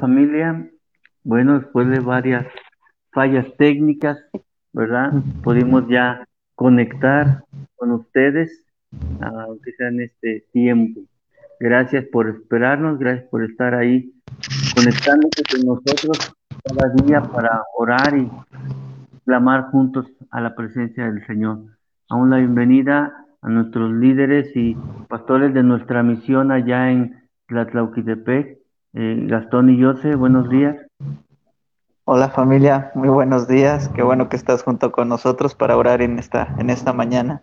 Familia. Bueno, después de varias fallas técnicas, ¿verdad? Pudimos ya conectar con ustedes, aunque sea en este tiempo. Gracias por esperarnos, gracias por estar ahí conectándose con nosotros cada día para orar y clamar juntos a la presencia del Señor. Aún la bienvenida a nuestros líderes y pastores de nuestra misión allá en Tlatlauquitepec, eh, Gastón y José, buenos días. Hola familia, muy buenos días. Qué bueno que estás junto con nosotros para orar en esta, en esta mañana.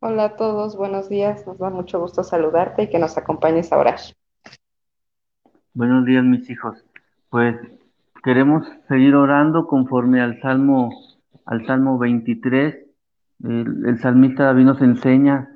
Hola a todos, buenos días. Nos da mucho gusto saludarte y que nos acompañes a orar. Buenos días, mis hijos. Pues queremos seguir orando conforme al Salmo, al Salmo 23. El, el salmista David nos enseña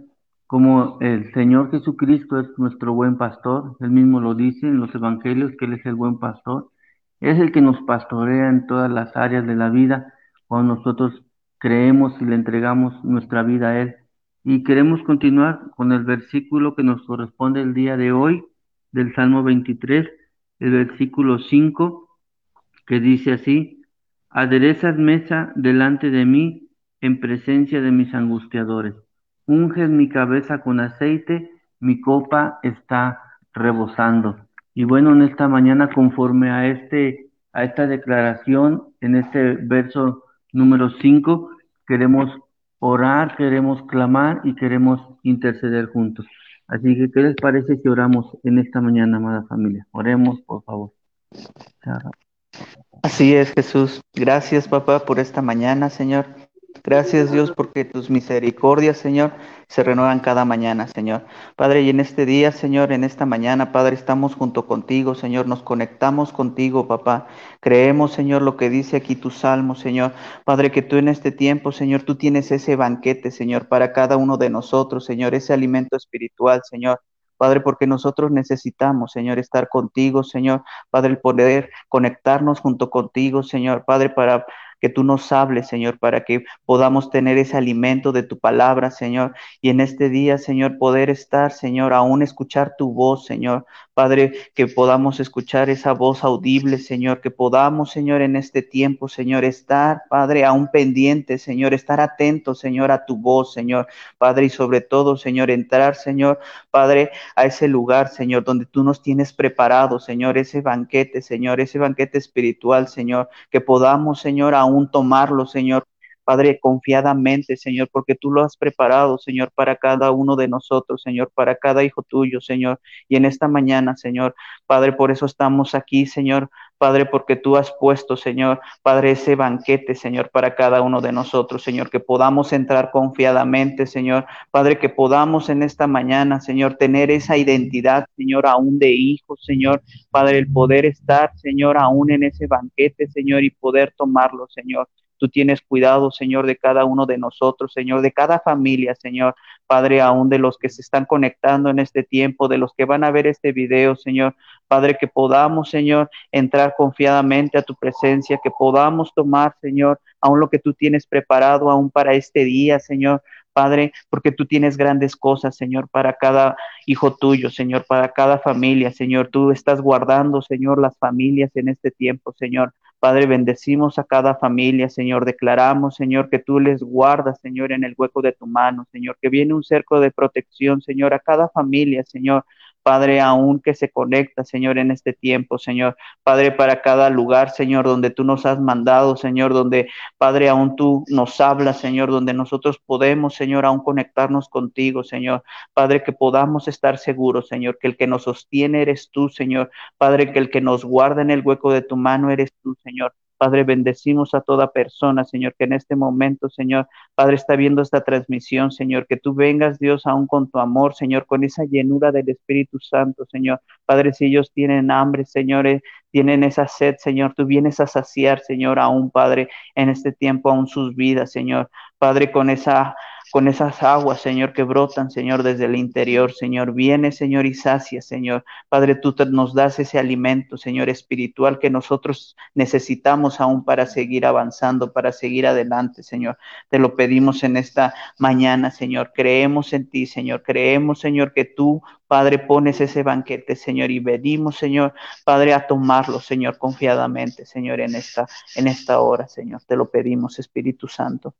como el Señor Jesucristo es nuestro buen pastor, él mismo lo dice en los evangelios que él es el buen pastor, es el que nos pastorea en todas las áreas de la vida cuando nosotros creemos y le entregamos nuestra vida a él. Y queremos continuar con el versículo que nos corresponde el día de hoy del Salmo 23, el versículo 5, que dice así, aderezas mesa delante de mí en presencia de mis angustiadores unges mi cabeza con aceite, mi copa está rebosando. Y bueno, en esta mañana, conforme a, este, a esta declaración, en este verso número 5, queremos orar, queremos clamar y queremos interceder juntos. Así que, ¿qué les parece si oramos en esta mañana, amada familia? Oremos, por favor. Así es, Jesús. Gracias, papá, por esta mañana, Señor. Gracias Dios porque tus misericordias, Señor, se renuevan cada mañana, Señor. Padre, y en este día, Señor, en esta mañana, Padre, estamos junto contigo, Señor, nos conectamos contigo, papá. Creemos, Señor, lo que dice aquí tu salmo, Señor. Padre, que tú en este tiempo, Señor, tú tienes ese banquete, Señor, para cada uno de nosotros, Señor, ese alimento espiritual, Señor. Padre, porque nosotros necesitamos, Señor, estar contigo, Señor. Padre, el poder conectarnos junto contigo, Señor. Padre, para que tú nos hables, Señor, para que podamos tener ese alimento de tu palabra, Señor. Y en este día, Señor, poder estar, Señor, aún escuchar tu voz, Señor. Padre, que podamos escuchar esa voz audible, Señor, que podamos, Señor, en este tiempo, Señor, estar, Padre, aún pendiente, Señor, estar atento, Señor, a tu voz, Señor, Padre, y sobre todo, Señor, entrar, Señor, Padre, a ese lugar, Señor, donde tú nos tienes preparado, Señor, ese banquete, Señor, ese banquete espiritual, Señor, que podamos, Señor, aún tomarlo, Señor, Padre, confiadamente, Señor, porque tú lo has preparado, Señor, para cada uno de nosotros, Señor, para cada hijo tuyo, Señor. Y en esta mañana, Señor, Padre, por eso estamos aquí, Señor, Padre, porque tú has puesto, Señor, Padre, ese banquete, Señor, para cada uno de nosotros, Señor, que podamos entrar confiadamente, Señor, Padre, que podamos en esta mañana, Señor, tener esa identidad, Señor, aún de hijos, Señor, Padre, el poder estar, Señor, aún en ese banquete, Señor, y poder tomarlo, Señor. Tú tienes cuidado, Señor, de cada uno de nosotros, Señor, de cada familia, Señor. Padre, aún de los que se están conectando en este tiempo, de los que van a ver este video, Señor. Padre, que podamos, Señor, entrar confiadamente a tu presencia, que podamos tomar, Señor, aún lo que tú tienes preparado aún para este día, Señor. Padre, porque tú tienes grandes cosas, Señor, para cada hijo tuyo, Señor, para cada familia, Señor. Tú estás guardando, Señor, las familias en este tiempo, Señor. Padre, bendecimos a cada familia, Señor. Declaramos, Señor, que tú les guardas, Señor, en el hueco de tu mano, Señor. Que viene un cerco de protección, Señor, a cada familia, Señor. Padre, aún que se conecta, Señor, en este tiempo, Señor. Padre, para cada lugar, Señor, donde tú nos has mandado, Señor, donde, Padre, aún tú nos hablas, Señor, donde nosotros podemos, Señor, aún conectarnos contigo, Señor. Padre, que podamos estar seguros, Señor, que el que nos sostiene eres tú, Señor. Padre, que el que nos guarda en el hueco de tu mano eres tú, Señor. Padre, bendecimos a toda persona, Señor, que en este momento, Señor, Padre, está viendo esta transmisión, Señor, que tú vengas, Dios, aún con tu amor, Señor, con esa llenura del Espíritu Santo, Señor. Padre, si ellos tienen hambre, señores, eh, tienen esa sed, Señor, tú vienes a saciar, Señor, aún, Padre, en este tiempo, aún sus vidas, Señor. Padre, con esa con esas aguas, Señor, que brotan, Señor, desde el interior, Señor. Viene, Señor, y sacia, Señor. Padre, tú nos das ese alimento, Señor, espiritual que nosotros necesitamos aún para seguir avanzando, para seguir adelante, Señor. Te lo pedimos en esta mañana, Señor. Creemos en ti, Señor. Creemos, Señor, que tú Padre, pones ese banquete, Señor, y venimos, Señor, Padre, a tomarlo, Señor, confiadamente, Señor, en esta, en esta hora, Señor. Te lo pedimos, Espíritu Santo.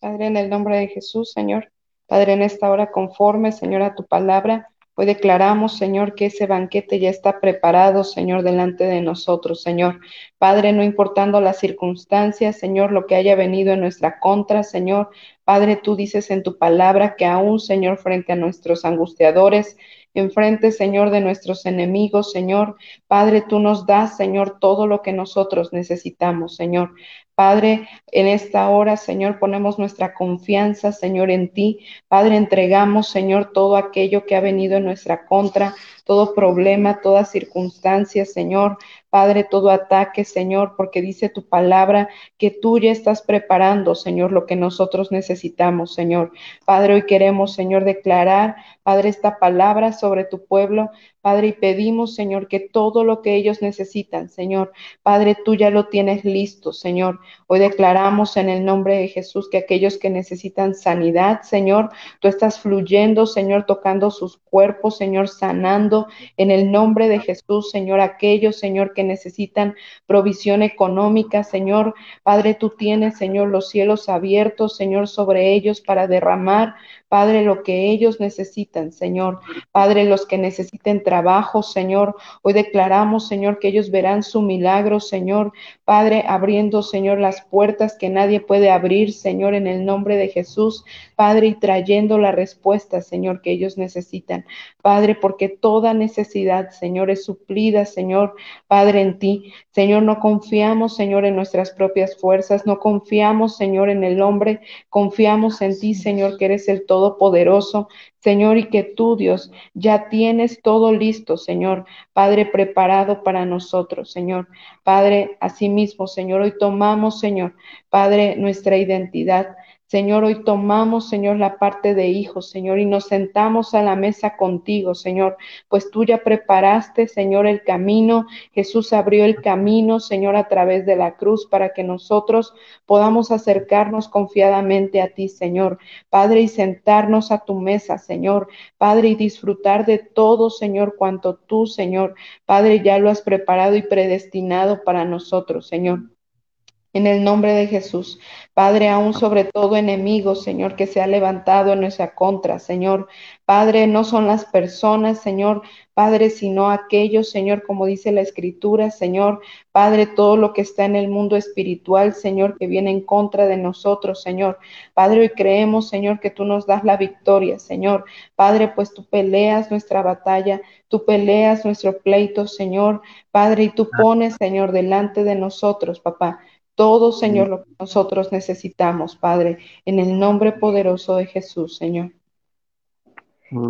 Padre, en el nombre de Jesús, Señor. Padre, en esta hora conforme, Señor, a tu palabra. Hoy declaramos, Señor, que ese banquete ya está preparado, Señor, delante de nosotros, Señor. Padre, no importando las circunstancias, Señor, lo que haya venido en nuestra contra, Señor. Padre, tú dices en tu palabra que aún, Señor, frente a nuestros angustiadores, enfrente, Señor, de nuestros enemigos, Señor. Padre, tú nos das, Señor, todo lo que nosotros necesitamos, Señor. Padre, en esta hora, Señor, ponemos nuestra confianza, Señor, en ti. Padre, entregamos, Señor, todo aquello que ha venido en nuestra contra, todo problema, toda circunstancia, Señor. Padre, todo ataque, Señor, porque dice tu palabra que tú ya estás preparando, Señor, lo que nosotros necesitamos, Señor. Padre, hoy queremos, Señor, declarar, Padre, esta palabra sobre tu pueblo. Padre, y pedimos, Señor, que todo lo que ellos necesitan, Señor, Padre, tú ya lo tienes listo, Señor. Hoy declaramos en el nombre de Jesús que aquellos que necesitan sanidad, Señor, tú estás fluyendo, Señor, tocando sus cuerpos, Señor, sanando en el nombre de Jesús, Señor, aquellos, Señor, que necesitan provisión económica, Señor. Padre, tú tienes, Señor, los cielos abiertos, Señor, sobre ellos para derramar, Padre, lo que ellos necesitan, Señor. Padre, los que necesiten trabajo, Señor. Hoy declaramos, Señor, que ellos verán su milagro, Señor. Padre, abriendo, Señor, las puertas que nadie puede abrir, Señor, en el nombre de Jesús. Padre, y trayendo la respuesta, Señor, que ellos necesitan. Padre, porque toda necesidad, Señor, es suplida, Señor, Padre, en ti. Señor, no confiamos, Señor, en nuestras propias fuerzas, no confiamos, Señor, en el hombre, confiamos en ti, Señor, que eres el Todopoderoso, Señor, y que tú, Dios, ya tienes todo listo, Señor, Padre, preparado para nosotros, Señor. Padre, asimismo, Señor, hoy tomamos, Señor, Padre, nuestra identidad. Señor, hoy tomamos, Señor, la parte de hijos, Señor, y nos sentamos a la mesa contigo, Señor, pues tú ya preparaste, Señor, el camino. Jesús abrió el camino, Señor, a través de la cruz para que nosotros podamos acercarnos confiadamente a ti, Señor. Padre, y sentarnos a tu mesa, Señor. Padre, y disfrutar de todo, Señor, cuanto tú, Señor, Padre, ya lo has preparado y predestinado para nosotros, Señor. En el nombre de Jesús. Padre, aún sobre todo enemigo, Señor, que se ha levantado en nuestra contra, Señor. Padre, no son las personas, Señor, Padre, sino aquellos, Señor, como dice la Escritura, Señor, Padre, todo lo que está en el mundo espiritual, Señor, que viene en contra de nosotros, Señor. Padre, hoy creemos, Señor, que tú nos das la victoria, Señor. Padre, pues tú peleas nuestra batalla, tú peleas nuestro pleito, Señor. Padre, y tú pones, Señor, delante de nosotros, papá todo, Señor, lo que nosotros necesitamos, Padre, en el nombre poderoso de Jesús, Señor.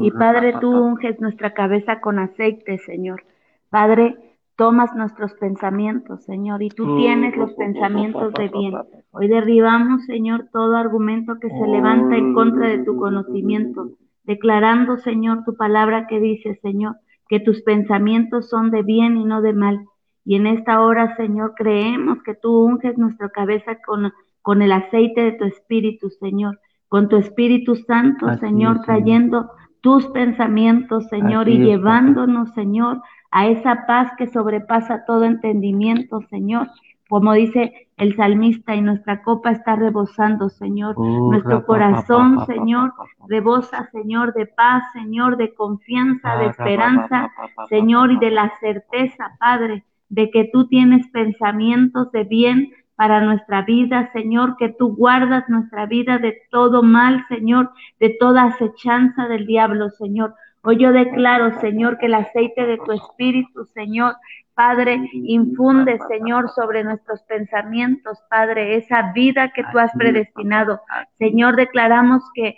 Y Padre, tú unges nuestra cabeza con aceite, Señor. Padre, tomas nuestros pensamientos, Señor, y tú tienes los pensamientos de bien. Hoy derribamos, Señor, todo argumento que se levanta en contra de tu conocimiento, declarando, Señor, tu palabra que dice, Señor, que tus pensamientos son de bien y no de mal y en esta hora, Señor, creemos que tú unges nuestra cabeza con, con el aceite de tu Espíritu, Señor, con tu Espíritu Santo, Señor, trayendo tus pensamientos, Señor, y llevándonos, Señor, a esa paz que sobrepasa todo entendimiento, Señor. Como dice el salmista, y nuestra copa está rebosando, Señor. Oh, Nuestro corazón, Señor, rebosa, Señor, de paz, Señor, de confianza, de esperanza, Señor, y de la certeza, Padre, de que tú tienes pensamientos de bien para nuestra vida, Señor, que tú guardas nuestra vida de todo mal, Señor, de toda acechanza del diablo, Señor. Hoy yo declaro, Señor, que el aceite de tu Espíritu, Señor, Padre, infunde, Señor, sobre nuestros pensamientos, Padre, esa vida que tú has predestinado. Señor, declaramos que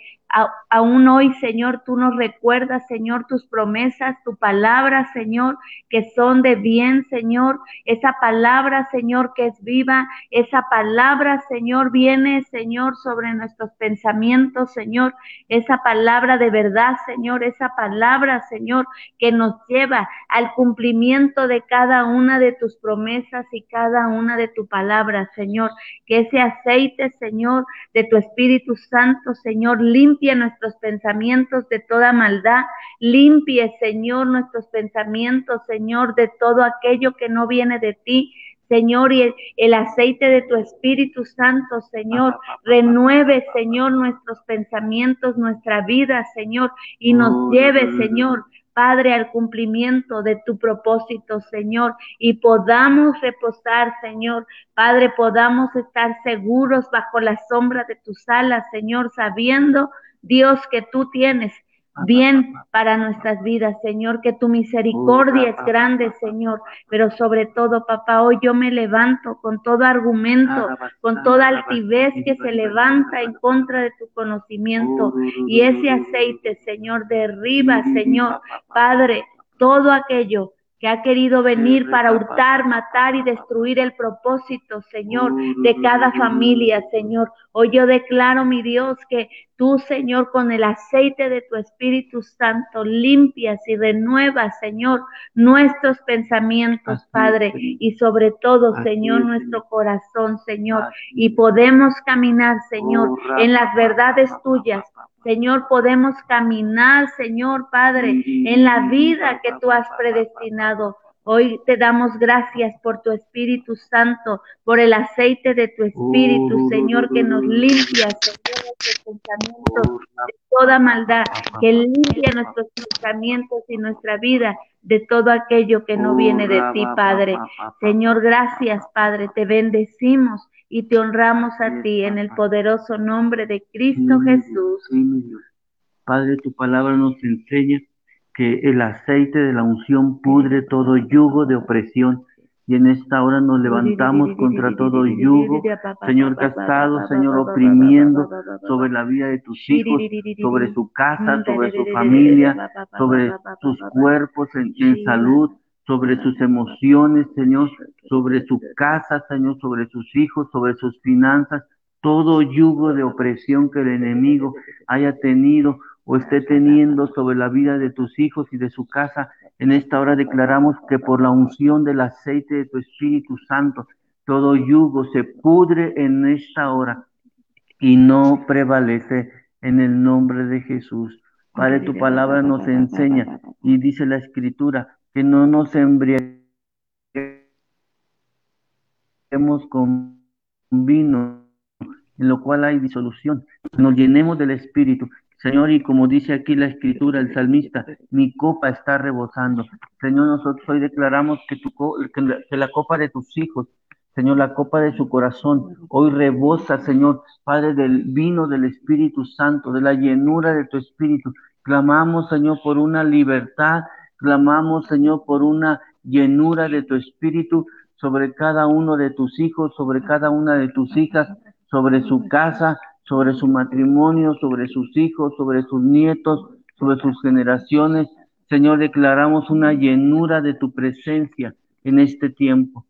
aún hoy, Señor, tú nos recuerdas, Señor, tus promesas, tu palabra, Señor, que son de bien, Señor. Esa palabra, Señor, que es viva. Esa palabra, Señor, viene, Señor, sobre nuestros pensamientos, Señor. Esa palabra de verdad, Señor. Esa palabra, Señor, que nos lleva al cumplimiento de cada una de tus promesas y cada una de tu palabra, Señor. Que ese aceite, Señor, de tu Espíritu Santo, Señor, limpie nuestros pensamientos de toda maldad, limpie, Señor, nuestros pensamientos, Señor, de todo aquello que no viene de ti. Señor, y el, aceite de tu Espíritu Santo, Señor, renueve, Señor, nuestros pensamientos, nuestra vida, Señor, y nos lleve, Señor, Padre, al cumplimiento de tu propósito, Señor, y podamos reposar, Señor. Padre, podamos estar seguros bajo la sombra de tus alas, Señor, sabiendo, Dios, que tú tienes bien para nuestras vidas, Señor, que tu misericordia es grande, Señor, pero sobre todo, papá, hoy yo me levanto con todo argumento, con toda altivez que se levanta en contra de tu conocimiento y ese aceite, Señor, derriba, Señor, Padre, todo aquello que ha querido venir para hurtar, matar y destruir el propósito, Señor, de cada familia, Señor. Hoy yo declaro, mi Dios, que tú, Señor, con el aceite de tu Espíritu Santo, limpias y renuevas, Señor, nuestros pensamientos, Padre, y sobre todo, Señor, nuestro corazón, Señor. Y podemos caminar, Señor, oh, en las verdades tuyas, Señor, podemos caminar, Señor Padre, en la vida que tú has predestinado. Hoy te damos gracias por tu Espíritu Santo, por el aceite de tu Espíritu, Señor, que nos limpia, Señor, nuestros pensamientos de toda maldad, que limpia nuestros pensamientos y nuestra vida de todo aquello que no viene de ti, Padre. Señor, gracias, Padre, te bendecimos y te honramos a ti en el poderoso nombre de Cristo Jesús. Padre, tu palabra nos enseña que el aceite de la unción pudre todo yugo de opresión. Y en esta hora nos levantamos contra todo yugo, Señor castado, Señor oprimiendo sobre la vida de tus hijos, sobre su casa, sobre su familia, sobre sus cuerpos en, en salud, sobre sus emociones, Señor, sobre su casa, Señor, sobre sus hijos, sobre sus finanzas, todo yugo de opresión que el enemigo haya tenido o esté teniendo sobre la vida de tus hijos y de su casa. En esta hora declaramos que por la unción del aceite de tu Espíritu Santo, todo yugo se pudre en esta hora y no prevalece en el nombre de Jesús. Padre, tu palabra nos enseña y dice la Escritura, que no nos embriaguemos con vino, en lo cual hay disolución, nos llenemos del Espíritu. Señor, y como dice aquí la escritura, el salmista, mi copa está rebosando. Señor, nosotros hoy declaramos que, tu, que la copa de tus hijos, Señor, la copa de su corazón, hoy rebosa, Señor, Padre, del vino del Espíritu Santo, de la llenura de tu Espíritu. Clamamos, Señor, por una libertad Clamamos, Señor, por una llenura de tu espíritu sobre cada uno de tus hijos, sobre cada una de tus hijas, sobre su casa, sobre su matrimonio, sobre sus hijos, sobre sus nietos, sobre sus generaciones. Señor, declaramos una llenura de tu presencia en este tiempo.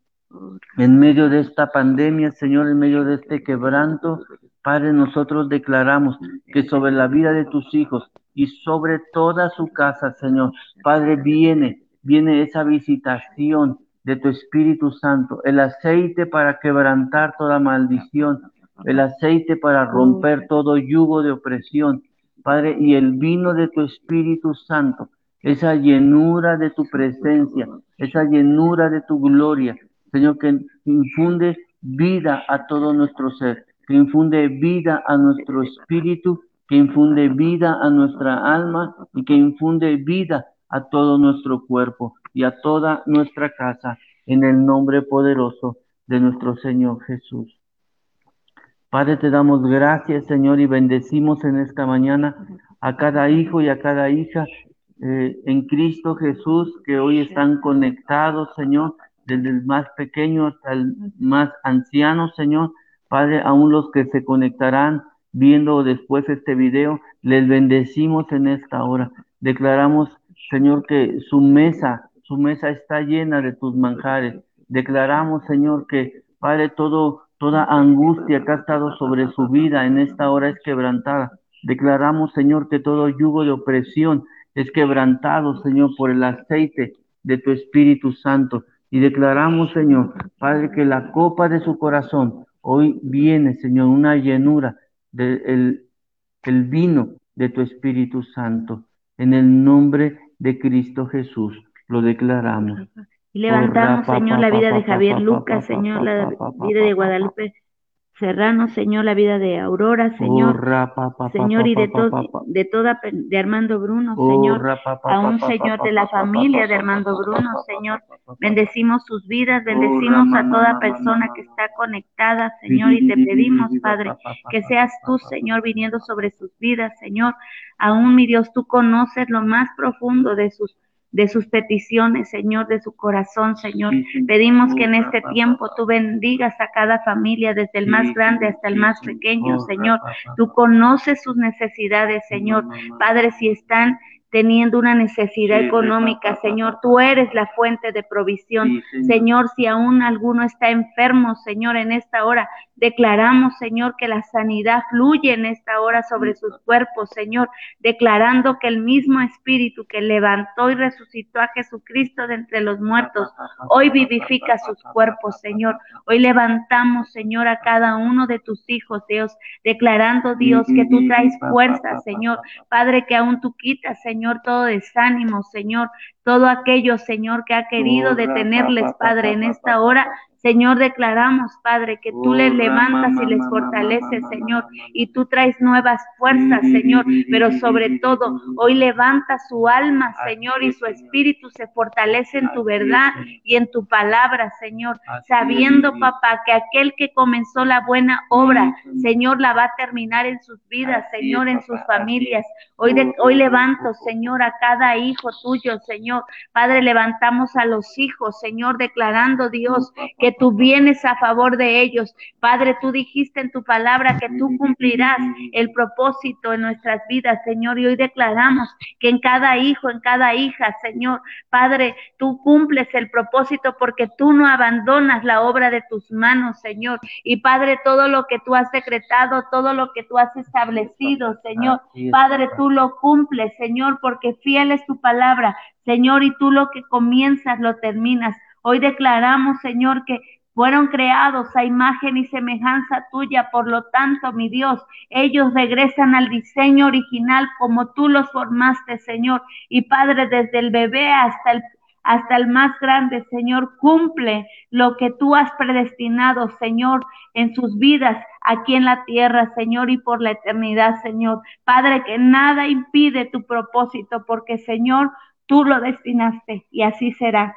En medio de esta pandemia, Señor, en medio de este quebranto, Padre, nosotros declaramos que sobre la vida de tus hijos, y sobre toda su casa, Señor. Padre, viene, viene esa visitación de tu Espíritu Santo, el aceite para quebrantar toda maldición, el aceite para romper todo yugo de opresión, Padre, y el vino de tu Espíritu Santo, esa llenura de tu presencia, esa llenura de tu gloria, Señor, que infunde vida a todo nuestro ser, que infunde vida a nuestro espíritu que infunde vida a nuestra alma y que infunde vida a todo nuestro cuerpo y a toda nuestra casa, en el nombre poderoso de nuestro Señor Jesús. Padre, te damos gracias, Señor, y bendecimos en esta mañana a cada hijo y a cada hija eh, en Cristo Jesús que hoy están conectados, Señor, desde el más pequeño hasta el más anciano, Señor. Padre, aún los que se conectarán viendo después este video, les bendecimos en esta hora. Declaramos, Señor, que su mesa, su mesa está llena de tus manjares. Declaramos, Señor, que, Padre, todo, toda angustia que ha estado sobre su vida en esta hora es quebrantada. Declaramos, Señor, que todo yugo de opresión es quebrantado, Señor, por el aceite de tu Espíritu Santo. Y declaramos, Señor, Padre, que la copa de su corazón hoy viene, Señor, una llenura del el vino de tu Espíritu Santo. En el nombre de Cristo Jesús lo declaramos. Y levantamos, Señor, la vida de Javier Lucas, Señor, la vida de Guadalupe Serrano, Señor, la vida de Aurora, Señor, Señor, y de, de toda, de Armando Bruno, Señor, a un Señor de la familia de Armando Bruno, Señor, bendecimos sus vidas, bendecimos a toda persona que está conectada, Señor, y te pedimos, Padre, que seas tú, Señor, viniendo sobre sus vidas, Señor, aún mi Dios, tú conoces lo más profundo de sus de sus peticiones, Señor, de su corazón, Señor. Pedimos que en este tiempo tú bendigas a cada familia, desde el más grande hasta el más pequeño, Señor. Tú conoces sus necesidades, Señor. Padre, si están teniendo una necesidad económica, Señor, tú eres la fuente de provisión. Señor, si aún alguno está enfermo, Señor, en esta hora, declaramos, Señor, que la sanidad fluye en esta hora sobre sus cuerpos, Señor, declarando que el mismo Espíritu que levantó y resucitó a Jesucristo de entre los muertos, hoy vivifica sus cuerpos, Señor. Hoy levantamos, Señor, a cada uno de tus hijos, Dios, declarando, Dios, que tú traes fuerza, Señor. Padre, que aún tú quitas, Señor Señor, todo desánimo, Señor, todo aquello, Señor, que ha querido detenerles, Padre, en esta hora, Señor, declaramos, Padre, que tú les levantas y les fortaleces, Señor, y tú traes nuevas fuerzas, Señor, pero sobre todo, hoy levanta su alma, Señor, y su espíritu se fortalece en tu verdad y en tu palabra, Señor, sabiendo, papá, que aquel que comenzó la buena obra, Señor, la va a terminar en sus vidas, Señor, en sus familias. Hoy, hoy levanto, Señor, a cada hijo tuyo, Señor. Padre, levantamos a los hijos, Señor, declarando, Dios, que tú vienes a favor de ellos. Padre, tú dijiste en tu palabra que tú cumplirás el propósito en nuestras vidas, Señor, y hoy declaramos que en cada hijo, en cada hija, Señor, Padre, tú cumples el propósito porque tú no abandonas la obra de tus manos, Señor. Y Padre, todo lo que tú has decretado, todo lo que tú has establecido, Señor, Padre, tú lo cumples, Señor, porque fiel es tu palabra, Señor, y tú lo que comienzas lo terminas. Hoy declaramos, Señor, que fueron creados a imagen y semejanza tuya, por lo tanto, mi Dios, ellos regresan al diseño original como tú los formaste, Señor. Y Padre, desde el bebé hasta el hasta el más grande, Señor, cumple lo que tú has predestinado, Señor, en sus vidas aquí en la tierra, Señor, y por la eternidad, Señor. Padre, que nada impide tu propósito, porque, Señor, tú lo destinaste y así será.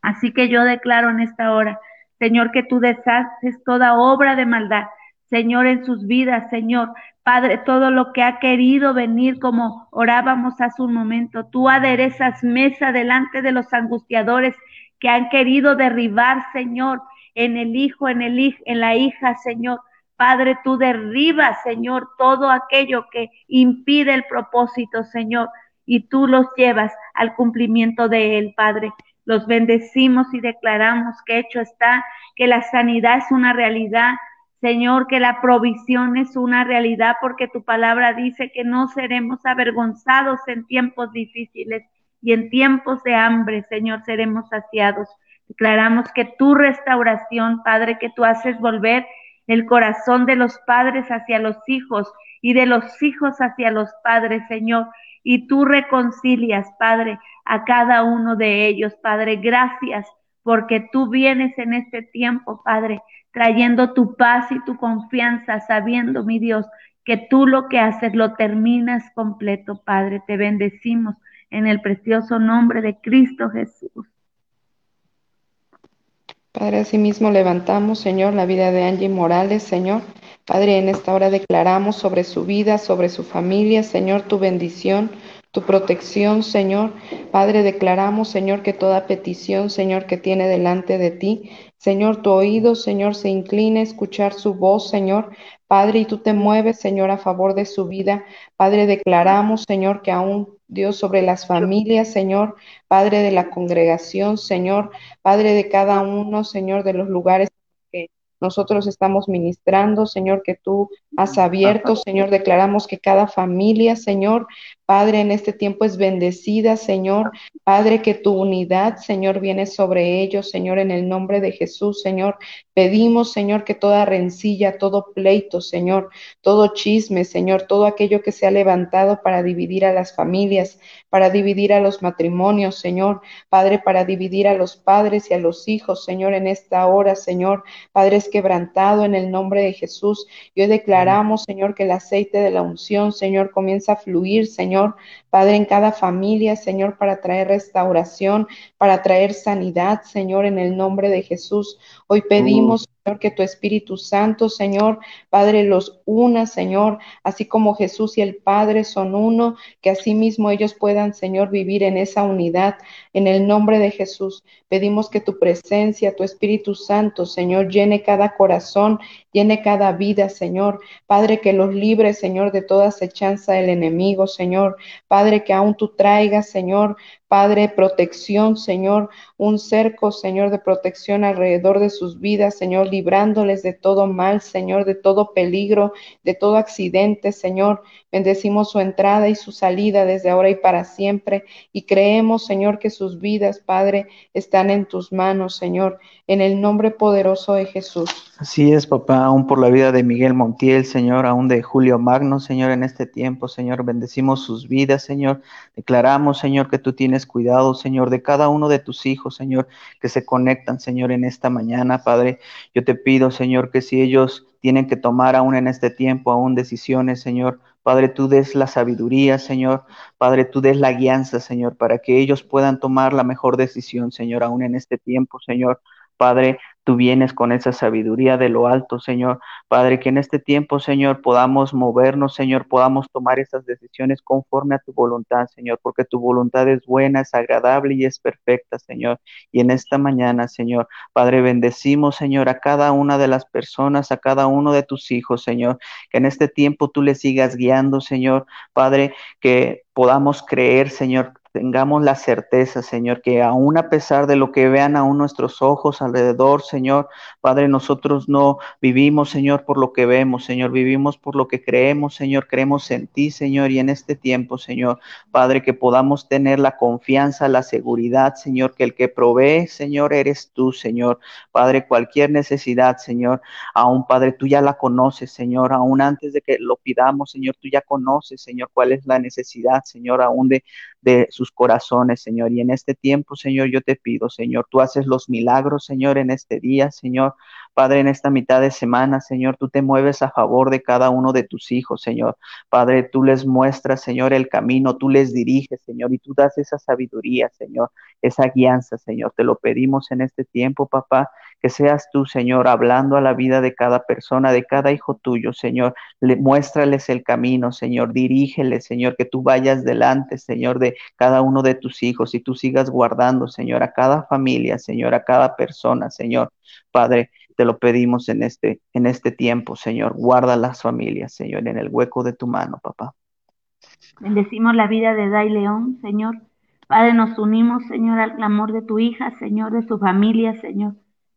Así que yo declaro en esta hora, Señor, que tú deshaces toda obra de maldad, Señor, en sus vidas, Señor. Padre, todo lo que ha querido venir como orábamos hace un momento, tú aderezas mesa delante de los angustiadores que han querido derribar, Señor, en el hijo, en el en la hija, Señor. Padre, tú derribas, Señor, todo aquello que impide el propósito, Señor, y tú los llevas al cumplimiento de él, Padre. Los bendecimos y declaramos que hecho está, que la sanidad es una realidad. Señor, que la provisión es una realidad porque tu palabra dice que no seremos avergonzados en tiempos difíciles y en tiempos de hambre, Señor, seremos saciados. Declaramos que tu restauración, Padre, que tú haces volver el corazón de los padres hacia los hijos y de los hijos hacia los padres, Señor. Y tú reconcilias, Padre, a cada uno de ellos, Padre. Gracias porque tú vienes en este tiempo, Padre, trayendo tu paz y tu confianza, sabiendo, mi Dios, que tú lo que haces lo terminas completo, Padre. Te bendecimos en el precioso nombre de Cristo Jesús. Padre, asimismo levantamos, Señor, la vida de Angie Morales, Señor. Padre, en esta hora declaramos sobre su vida, sobre su familia, Señor, tu bendición, tu protección, Señor. Padre, declaramos, Señor, que toda petición, Señor, que tiene delante de ti, Señor, tu oído, Señor, se incline a escuchar su voz, Señor. Padre, y tú te mueves, Señor, a favor de su vida. Padre, declaramos, Señor, que aún Dios sobre las familias, Señor, Padre de la congregación, Señor, Padre de cada uno, Señor, de los lugares nosotros estamos ministrando, Señor, que tú has abierto, Señor, declaramos que cada familia, Señor, Padre, en este tiempo es bendecida, Señor. Padre, que tu unidad, Señor, viene sobre ellos, Señor, en el nombre de Jesús, Señor. Pedimos, Señor, que toda rencilla, todo pleito, Señor, todo chisme, Señor, todo aquello que se ha levantado para dividir a las familias, para dividir a los matrimonios, Señor, Padre, para dividir a los padres y a los hijos, Señor, en esta hora, Señor, Padre, es quebrantado en el nombre de Jesús. Y hoy declaramos, Señor, que el aceite de la unción, Señor, comienza a fluir, Señor, Padre, en cada familia, Señor, para traer restauración, para traer sanidad, Señor, en el nombre de Jesús. Hoy pedimos, Señor, que tu Espíritu Santo, Señor, Padre, los una, Señor, así como Jesús y el Padre son uno, que asimismo ellos puedan, Señor, vivir en esa unidad. En el nombre de Jesús, pedimos que tu presencia, tu Espíritu Santo, Señor, llene cada corazón, llene cada vida, Señor. Padre, que los libre, Señor, de toda acechanza del enemigo, Señor. Padre, que aún tú traigas, Señor, Padre, protección, Señor, un cerco, Señor, de protección alrededor de sus vidas, Señor, librándoles de todo mal, Señor, de todo peligro, de todo accidente, Señor. Bendecimos su entrada y su salida desde ahora y para siempre. Y creemos, Señor, que sus vidas, Padre, están en tus manos, Señor, en el nombre poderoso de Jesús. Así es, papá, aún por la vida de Miguel Montiel, Señor, aún de Julio Magno, Señor, en este tiempo, Señor, bendecimos sus vidas, Señor. Declaramos, Señor, que tú tienes cuidado, Señor, de cada uno de tus hijos, Señor, que se conectan, Señor, en esta mañana, Padre. Yo te pido, Señor, que si ellos tienen que tomar aún en este tiempo, aún decisiones, Señor, Padre, tú des la sabiduría, Señor. Padre, tú des la guianza, Señor, para que ellos puedan tomar la mejor decisión, Señor, aún en este tiempo, Señor. Padre, tú vienes con esa sabiduría de lo alto, Señor. Padre, que en este tiempo, Señor, podamos movernos, Señor, podamos tomar esas decisiones conforme a tu voluntad, Señor, porque tu voluntad es buena, es agradable y es perfecta, Señor. Y en esta mañana, Señor, Padre, bendecimos, Señor, a cada una de las personas, a cada uno de tus hijos, Señor, que en este tiempo tú le sigas guiando, Señor. Padre, que podamos creer, Señor, tengamos la certeza, Señor, que aún a pesar de lo que vean aún nuestros ojos alrededor, Señor, Padre, nosotros no vivimos, Señor, por lo que vemos, Señor, vivimos por lo que creemos, Señor, creemos en ti, Señor, y en este tiempo, Señor, Padre, que podamos tener la confianza, la seguridad, Señor, que el que provee, Señor, eres tú, Señor, Padre, cualquier necesidad, Señor, aún, Padre, tú ya la conoces, Señor, aún antes de que lo pidamos, Señor, tú ya conoces, Señor, cuál es la necesidad, Señor, aún de, de sus corazones, Señor. Y en este tiempo, Señor, yo te pido, Señor, tú haces los milagros, Señor, en este día, Señor. Padre, en esta mitad de semana, Señor, tú te mueves a favor de cada uno de tus hijos, Señor. Padre, tú les muestras, Señor, el camino, tú les diriges, Señor, y tú das esa sabiduría, Señor, esa guianza, Señor. Te lo pedimos en este tiempo, papá, que seas tú, Señor, hablando a la vida de cada persona, de cada hijo tuyo, Señor. Le, muéstrales el camino, Señor, dirígeles, Señor, que tú vayas delante, Señor, de cada uno de tus hijos y tú sigas guardando, Señor, a cada familia, Señor, a cada persona, Señor. Padre, te lo pedimos en este, en este tiempo, Señor. Guarda las familias, Señor, en el hueco de tu mano, papá. Bendecimos la vida de Dai León, Señor. Padre, nos unimos, Señor, al clamor de tu hija, Señor, de su familia, Señor.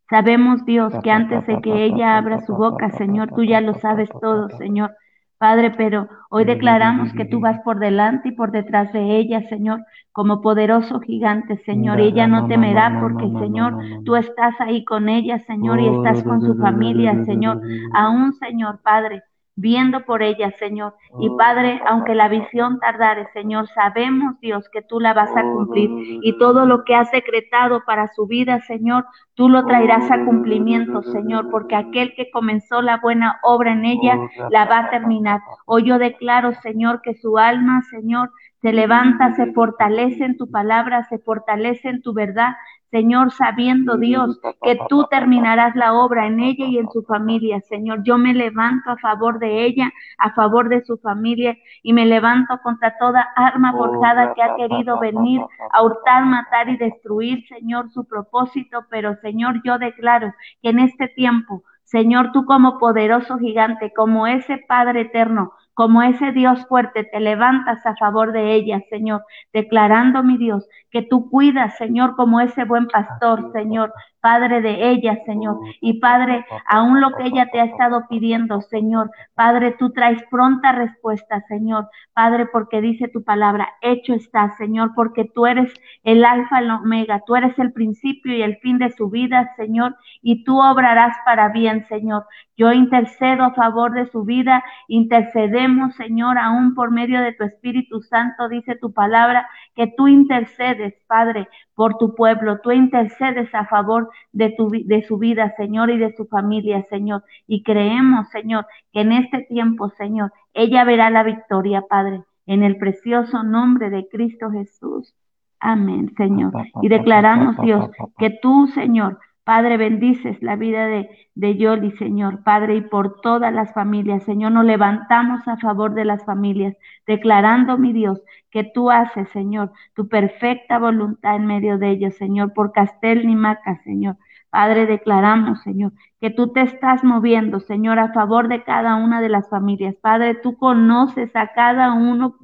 Sabemos, Dios, que antes de que ella abra su boca, Señor, tú ya lo sabes todo, Señor. Padre, pero hoy declaramos que tú vas por delante y por detrás de ella, Señor, como poderoso gigante, Señor. Ella no temerá porque, Señor, tú estás ahí con ella, Señor, y estás con su familia, Señor. Aún, Señor, Padre, viendo por ella, Señor. Y oh, Padre, aunque la visión tardare, Señor, sabemos, Dios, que tú la vas a oh, cumplir. Y todo lo que has decretado para su vida, Señor, tú lo traerás a cumplimiento, Señor, porque aquel que comenzó la buena obra en ella, oh, la va a terminar. Hoy yo declaro, Señor, que su alma, Señor, se levanta, se fortalece en tu palabra, se fortalece en tu verdad, Señor, sabiendo Dios que tú terminarás la obra en ella y en su familia. Señor, yo me levanto a favor de ella, a favor de su familia y me levanto contra toda arma forjada que ha querido venir a hurtar, matar y destruir, Señor, su propósito. Pero, Señor, yo declaro que en este tiempo, Señor, tú como poderoso gigante, como ese Padre eterno, como ese Dios fuerte, te levantas a favor de ellas, Señor, declarando, mi Dios, que tú cuidas, Señor, como ese buen pastor, Señor, Padre de ella, Señor. Y Padre, aún lo que ella te ha estado pidiendo, Señor, Padre, tú traes pronta respuesta, Señor. Padre, porque dice tu palabra, hecho está, Señor, porque tú eres el alfa y el omega, tú eres el principio y el fin de su vida, Señor, y tú obrarás para bien, Señor. Yo intercedo a favor de su vida, intercedemos, Señor, aún por medio de tu Espíritu Santo, dice tu palabra, que tú intercedes, Padre, por tu pueblo, tú intercedes a favor de, tu, de su vida, Señor, y de su familia, Señor. Y creemos, Señor, que en este tiempo, Señor, ella verá la victoria, Padre, en el precioso nombre de Cristo Jesús. Amén, Señor. Y declaramos, Dios, que tú, Señor, Padre, bendices la vida de, de Yoli, Señor, Padre, y por todas las familias. Señor, nos levantamos a favor de las familias, declarando, mi Dios, que tú haces, Señor, tu perfecta voluntad en medio de ellos, Señor, por Castel ni Maca, Señor. Padre, declaramos, Señor, que tú te estás moviendo, Señor, a favor de cada una de las familias. Padre, tú conoces a cada uno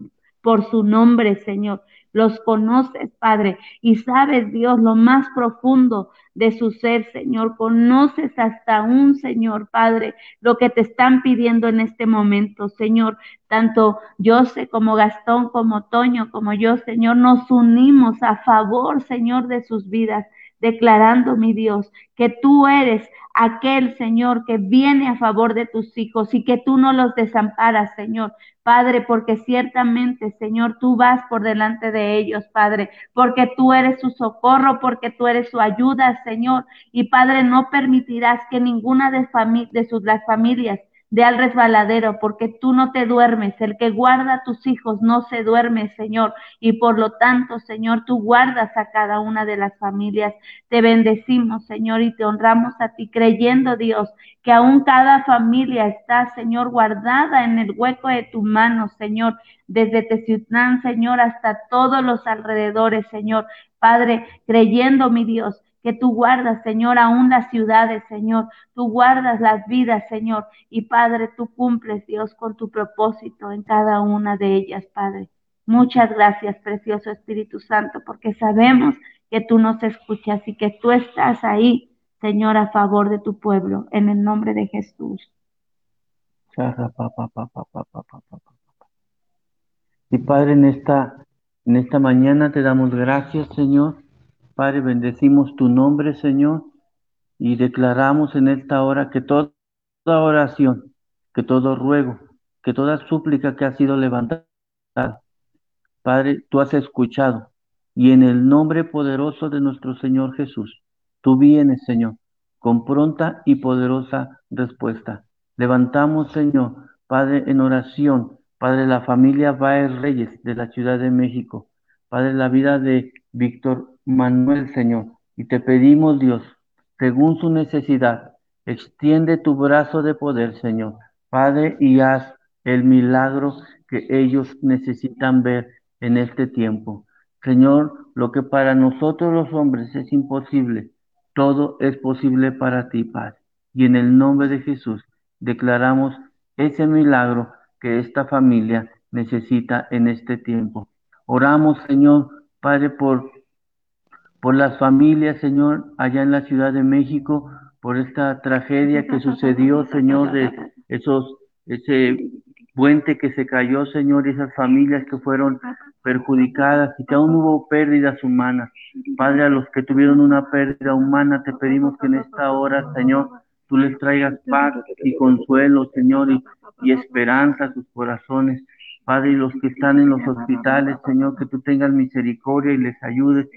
por su nombre, Señor los conoces, Padre, y sabes, Dios, lo más profundo de su ser, Señor. Conoces hasta un, Señor, Padre, lo que te están pidiendo en este momento, Señor. Tanto José como Gastón, como Toño, como yo, Señor, nos unimos a favor, Señor, de sus vidas declarando, mi Dios, que tú eres aquel Señor que viene a favor de tus hijos y que tú no los desamparas, Señor. Padre, porque ciertamente, Señor, tú vas por delante de ellos, Padre, porque tú eres su socorro, porque tú eres su ayuda, Señor. Y Padre, no permitirás que ninguna de, de sus las familias de al resbaladero, porque tú no te duermes. El que guarda a tus hijos no se duerme, Señor. Y por lo tanto, Señor, tú guardas a cada una de las familias. Te bendecimos, Señor, y te honramos a ti, creyendo, Dios, que aún cada familia está, Señor, guardada en el hueco de tu mano, Señor, desde Teciutlán, Señor, hasta todos los alrededores, Señor. Padre, creyendo, mi Dios, que tú guardas, Señor, aún las ciudades, Señor. Tú guardas las vidas, Señor. Y Padre, tú cumples, Dios, con tu propósito en cada una de ellas, Padre. Muchas gracias, precioso Espíritu Santo, porque sabemos que tú nos escuchas y que tú estás ahí, Señor, a favor de tu pueblo, en el nombre de Jesús. Y Padre, en esta, en esta mañana te damos gracias, Señor Padre, bendecimos tu nombre, Señor, y declaramos en esta hora que toda oración, que todo ruego, que toda súplica que ha sido levantada, Padre, tú has escuchado. Y en el nombre poderoso de nuestro Señor Jesús, tú vienes, Señor, con pronta y poderosa respuesta. Levantamos, Señor, Padre, en oración, Padre, la familia Baez Reyes de la Ciudad de México, Padre, la vida de Víctor Manuel, Señor, y te pedimos, Dios, según su necesidad, extiende tu brazo de poder, Señor, Padre, y haz el milagro que ellos necesitan ver en este tiempo. Señor, lo que para nosotros los hombres es imposible, todo es posible para ti, Padre. Y en el nombre de Jesús declaramos ese milagro que esta familia necesita en este tiempo. Oramos, Señor, Padre, por por las familias, Señor, allá en la Ciudad de México, por esta tragedia que sucedió, Señor, de esos, ese puente que se cayó, Señor, y esas familias que fueron perjudicadas y que aún hubo pérdidas humanas. Padre, a los que tuvieron una pérdida humana, te pedimos que en esta hora, Señor, tú les traigas paz y consuelo, Señor, y, y esperanza a sus corazones. Padre, y los que están en los hospitales, Señor, que tú tengas misericordia y les ayudes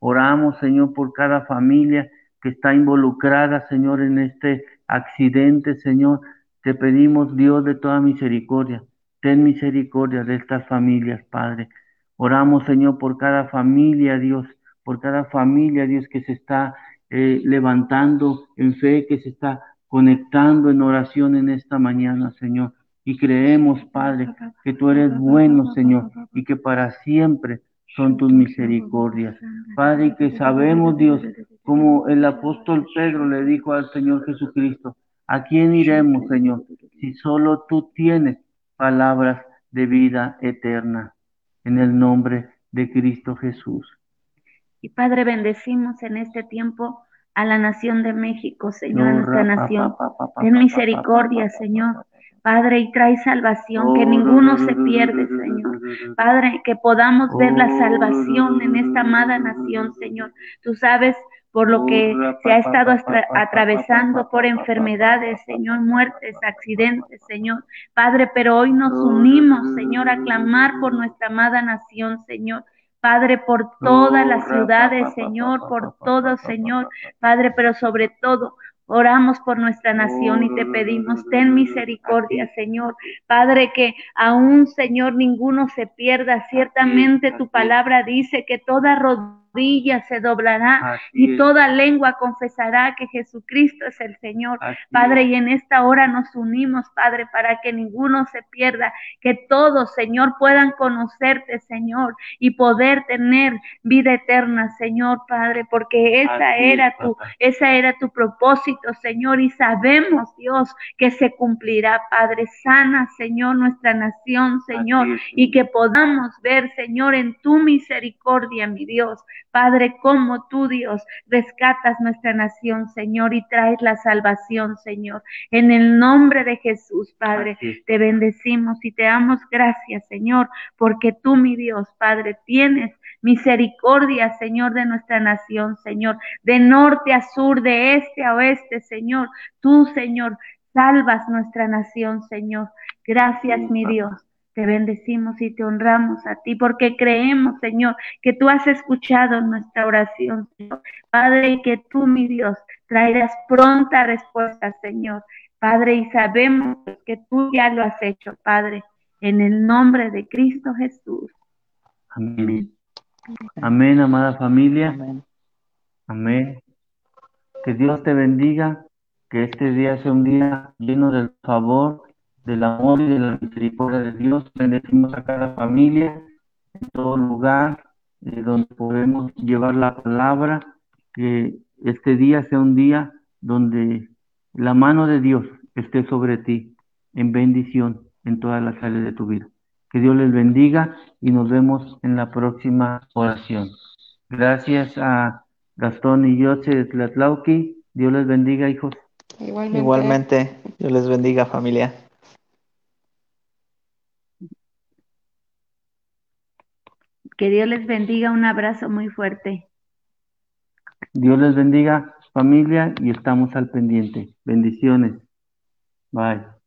Oramos, Señor, por cada familia que está involucrada, Señor, en este accidente, Señor. Te pedimos, Dios de toda misericordia, ten misericordia de estas familias, Padre. Oramos, Señor, por cada familia, Dios, por cada familia, Dios, que se está eh, levantando en fe, que se está conectando en oración en esta mañana, Señor. Y creemos, Padre, que tú eres bueno, Señor, y que para siempre son tus misericordias. Padre, que sabemos, Dios, como el apóstol Pedro le dijo al Señor Jesucristo, ¿a quién iremos, Señor? Si solo tú tienes palabras de vida eterna. En el nombre de Cristo Jesús. Y Padre, bendecimos en este tiempo a la nación de México, Señor, a nuestra nación. Ten misericordia, Señor. Padre, y trae salvación, que ninguno se pierde, Señor. Padre, que podamos ver la salvación en esta amada nación, Señor. Tú sabes por lo que se ha estado atravesando por enfermedades, Señor, muertes, accidentes, Señor. Padre, pero hoy nos unimos, Señor, a clamar por nuestra amada nación, Señor. Padre, por todas las ciudades, Señor, por todo, Señor, Padre, pero sobre todo Oramos por nuestra nación y te pedimos, ten misericordia, Señor. Padre, que aún, Señor, ninguno se pierda. Ciertamente tu palabra dice que toda rodilla se doblará y toda lengua confesará que Jesucristo es el Señor. Padre, y en esta hora nos unimos, Padre, para que ninguno se pierda, que todos, Señor, puedan conocerte, Señor, y poder tener vida eterna, Señor, Padre, porque esa era tu, esa era tu propósito, Señor, y sabemos, Dios, que se cumplirá, Padre. Sana, Señor, nuestra nación, Señor, y que podamos ver, Señor, en tu misericordia, mi Dios, Padre, como tú, Dios, rescatas nuestra nación, Señor, y traes la salvación, Señor. En el nombre de Jesús, Padre, te bendecimos y te damos gracias, Señor, porque tú, mi Dios, Padre, tienes misericordia, Señor, de nuestra nación, Señor, de norte a sur, de este a oeste, Señor. Tú, Señor, salvas nuestra nación, Señor. Gracias, mi Dios. Te bendecimos y te honramos a ti porque creemos, Señor, que tú has escuchado nuestra oración, Señor. Padre, y que tú, mi Dios, traerás pronta respuesta, Señor. Padre, y sabemos que tú ya lo has hecho, Padre, en el nombre de Cristo Jesús. Amén. Amén, amada familia. Amén. Amén. Que Dios te bendiga, que este día sea un día lleno del favor del amor y de la misericordia de Dios. Bendecimos a cada familia, en todo lugar eh, donde podemos llevar la palabra, que este día sea un día donde la mano de Dios esté sobre ti, en bendición en todas las áreas de tu vida. Que Dios les bendiga y nos vemos en la próxima oración. Gracias a Gastón y José de Tlatlauqui. Dios les bendiga, hijos. Igualmente. Igualmente. Dios les bendiga, familia. Que Dios les bendiga. Un abrazo muy fuerte. Dios les bendiga, familia, y estamos al pendiente. Bendiciones. Bye.